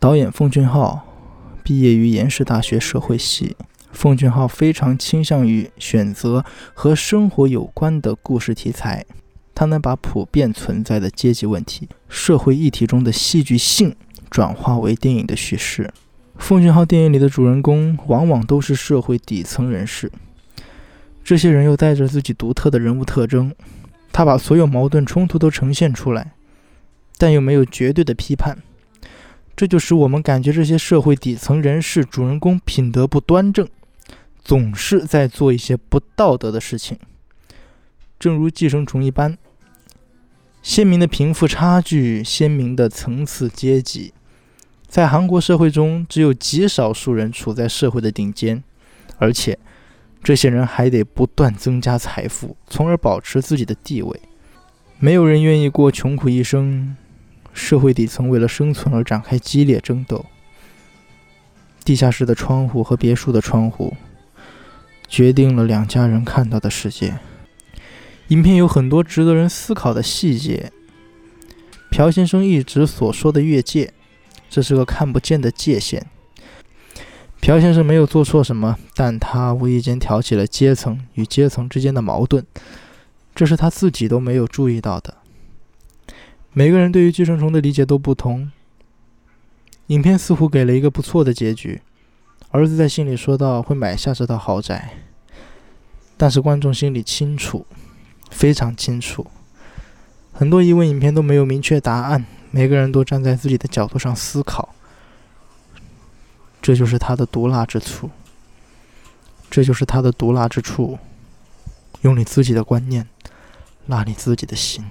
导演奉俊昊毕业于延世大学社会系。奉俊昊非常倾向于选择和生活有关的故事题材，他能把普遍存在的阶级问题、社会议题中的戏剧性转化为电影的叙事。奉俊昊电影里的主人公往往都是社会底层人士，这些人又带着自己独特的人物特征，他把所有矛盾冲突都呈现出来，但又没有绝对的批判。这就使我们感觉这些社会底层人士主人公品德不端正。总是在做一些不道德的事情，正如寄生虫一般。鲜明的贫富差距，鲜明的层次阶级，在韩国社会中，只有极少数人处在社会的顶尖，而且这些人还得不断增加财富，从而保持自己的地位。没有人愿意过穷苦一生，社会底层为了生存而展开激烈争斗。地下室的窗户和别墅的窗户。决定了两家人看到的世界。影片有很多值得人思考的细节。朴先生一直所说的越界，这是个看不见的界限。朴先生没有做错什么，但他无意间挑起了阶层与阶层之间的矛盾，这是他自己都没有注意到的。每个人对于寄生虫的理解都不同。影片似乎给了一个不错的结局。儿子在信里说道：“会买下这套豪宅。”但是观众心里清楚，非常清楚。很多疑问，影片都没有明确答案。每个人都站在自己的角度上思考，这就是他的毒辣之处。这就是他的毒辣之处，用你自己的观念，辣你自己的心。